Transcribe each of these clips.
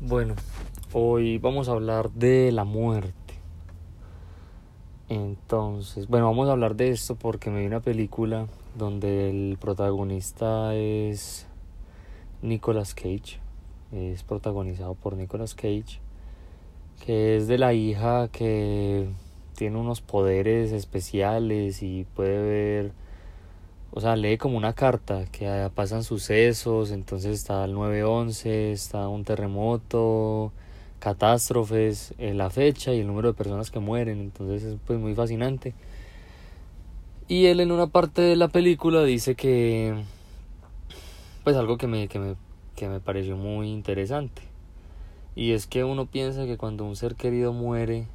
Bueno, hoy vamos a hablar de la muerte. Entonces, bueno, vamos a hablar de esto porque me vi una película donde el protagonista es Nicolas Cage. Es protagonizado por Nicolas Cage, que es de la hija que tiene unos poderes especiales y puede ver, o sea, lee como una carta que pasan sucesos, entonces está el 911, está un terremoto, catástrofes, eh, la fecha y el número de personas que mueren, entonces es pues muy fascinante. Y él en una parte de la película dice que pues algo que me, que me, que me pareció muy interesante. Y es que uno piensa que cuando un ser querido muere,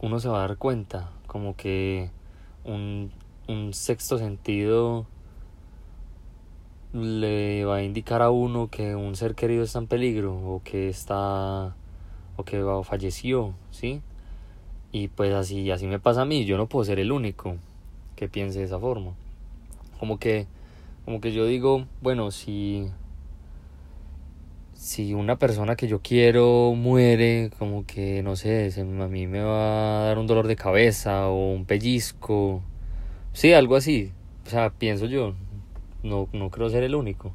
uno se va a dar cuenta, como que un, un sexto sentido le va a indicar a uno que un ser querido está en peligro o que está o que falleció, ¿sí? Y pues así así me pasa a mí, yo no puedo ser el único que piense de esa forma. Como que como que yo digo, bueno, si si una persona que yo quiero muere, como que no sé, a mí me va a dar un dolor de cabeza o un pellizco. Sí, algo así. O sea, pienso yo, no, no creo ser el único.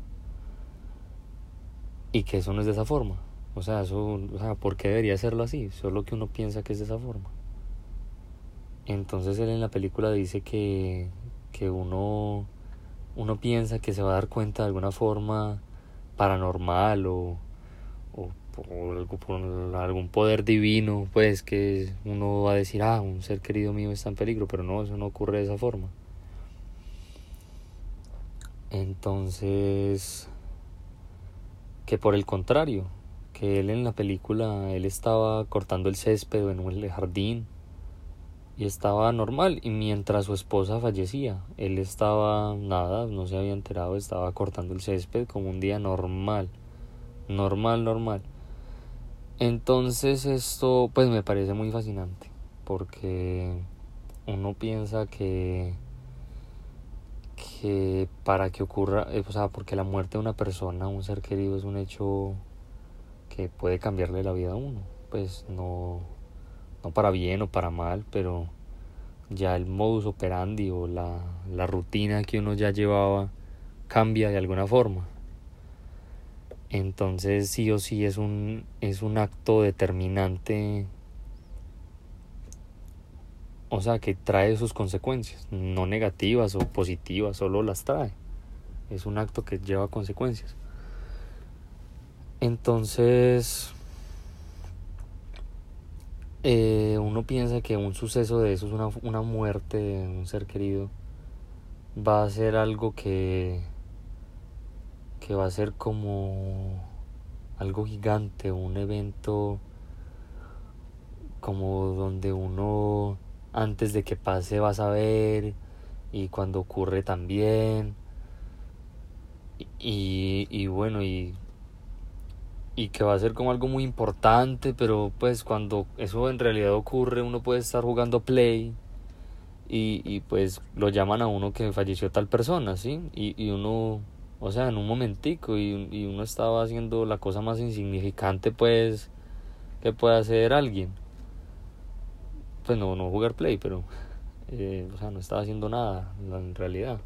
Y que eso no es de esa forma. O sea, eso, o sea, ¿por qué debería serlo así? Solo que uno piensa que es de esa forma. Entonces él en la película dice que, que uno, uno piensa que se va a dar cuenta de alguna forma paranormal o, por algún poder divino, pues que uno va a decir, ah, un ser querido mío está en peligro, pero no, eso no ocurre de esa forma. Entonces, que por el contrario, que él en la película, él estaba cortando el césped en el jardín y estaba normal y mientras su esposa fallecía, él estaba nada, no se había enterado, estaba cortando el césped como un día normal, normal, normal. Entonces esto pues me parece muy fascinante porque uno piensa que que para que ocurra, eh, o sea, porque la muerte de una persona, un ser querido, es un hecho que puede cambiarle la vida a uno. Pues no, no para bien o para mal, pero ya el modus operandi o la, la rutina que uno ya llevaba cambia de alguna forma. Entonces sí o sí es un, es un acto determinante o sea, que trae sus consecuencias, no negativas o positivas, solo las trae. Es un acto que lleva consecuencias. Entonces, eh, uno piensa que un suceso de eso es una, una muerte de un ser querido, va a ser algo que, que va a ser como algo gigante, un evento como donde uno antes de que pase vas a ver y cuando ocurre también. Y, y bueno y y que va a ser como algo muy importante pero pues cuando eso en realidad ocurre uno puede estar jugando play y, y pues lo llaman a uno que falleció tal persona sí y, y uno o sea en un momentico y, y uno estaba haciendo la cosa más insignificante pues que puede hacer alguien pues no, no jugar play, pero eh, o sea, no estaba haciendo nada en realidad.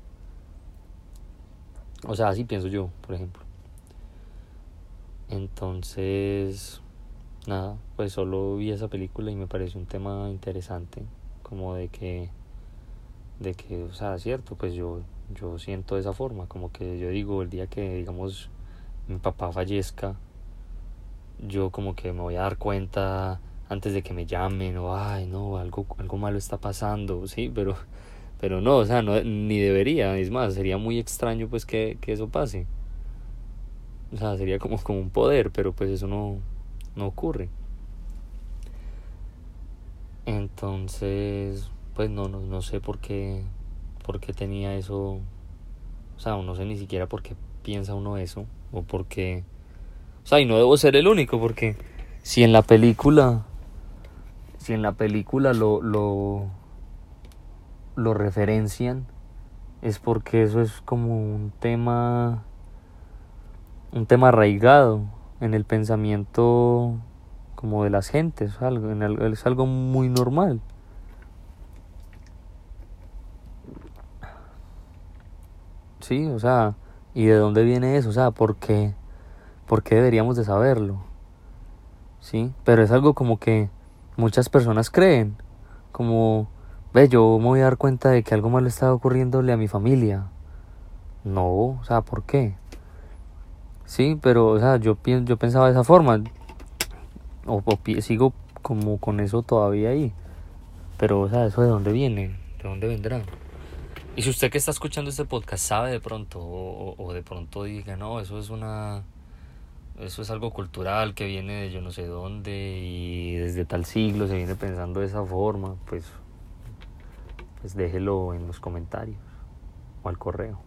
O sea, así pienso yo, por ejemplo. Entonces, nada, pues solo vi esa película y me pareció un tema interesante, como de que, de que, o sea, cierto, pues yo, yo siento de esa forma, como que yo digo, el día que, digamos, mi papá fallezca, yo como que me voy a dar cuenta antes de que me llamen o ay no algo algo malo está pasando sí pero pero no o sea no ni debería es más sería muy extraño pues que, que eso pase. O sea sería como como un poder pero pues eso no no ocurre. Entonces pues no no, no sé por qué por qué tenía eso o sea no sé ni siquiera por qué piensa uno eso o por qué o sea y no debo ser el único porque si en la película si en la película lo, lo, lo referencian, es porque eso es como un tema, un tema arraigado, en el pensamiento como de las gentes, es algo, es algo muy normal. Sí, o sea, ¿y de dónde viene eso? O sea, ¿por qué, ¿por qué deberíamos de saberlo? Sí, pero es algo como que muchas personas creen, como, ve, yo me voy a dar cuenta de que algo malo está ocurriéndole a mi familia. No, o sea, ¿por qué? Sí, pero, o sea, yo, yo pensaba de esa forma, o, o sigo como con eso todavía ahí, pero, o sea, ¿eso de dónde viene? ¿De dónde vendrá? Y si usted que está escuchando este podcast sabe de pronto, o, de pronto diga, no, eso es una. Eso es algo cultural que viene de yo no sé dónde y desde tal siglo se viene pensando de esa forma, pues, pues déjelo en los comentarios o al correo.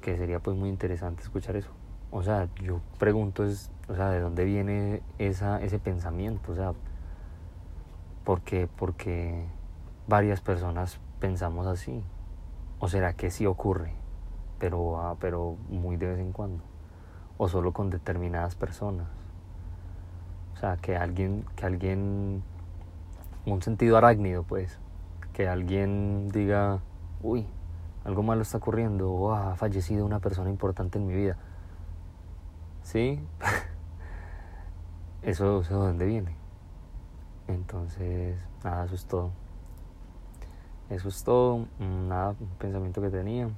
Que sería pues muy interesante escuchar eso. O sea, yo pregunto es, o sea, ¿de dónde viene esa, ese pensamiento? O sea, porque, porque varias personas pensamos así? ¿O será que sí ocurre, pero, ah, pero muy de vez en cuando? ¿O solo con determinadas personas? O sea, que alguien, que alguien, un sentido arácnido, pues, que alguien diga, uy, algo malo está ocurriendo, o ha fallecido una persona importante en mi vida. ¿Sí? eso, eso de dónde viene. Entonces, nada, eso es todo. Eso es todo, nada, pensamiento que tenía.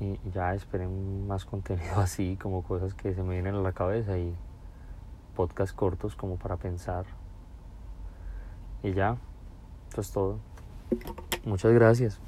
Y ya esperen más contenido así, como cosas que se me vienen a la cabeza y podcast cortos como para pensar. Y ya, eso es todo. Muchas gracias.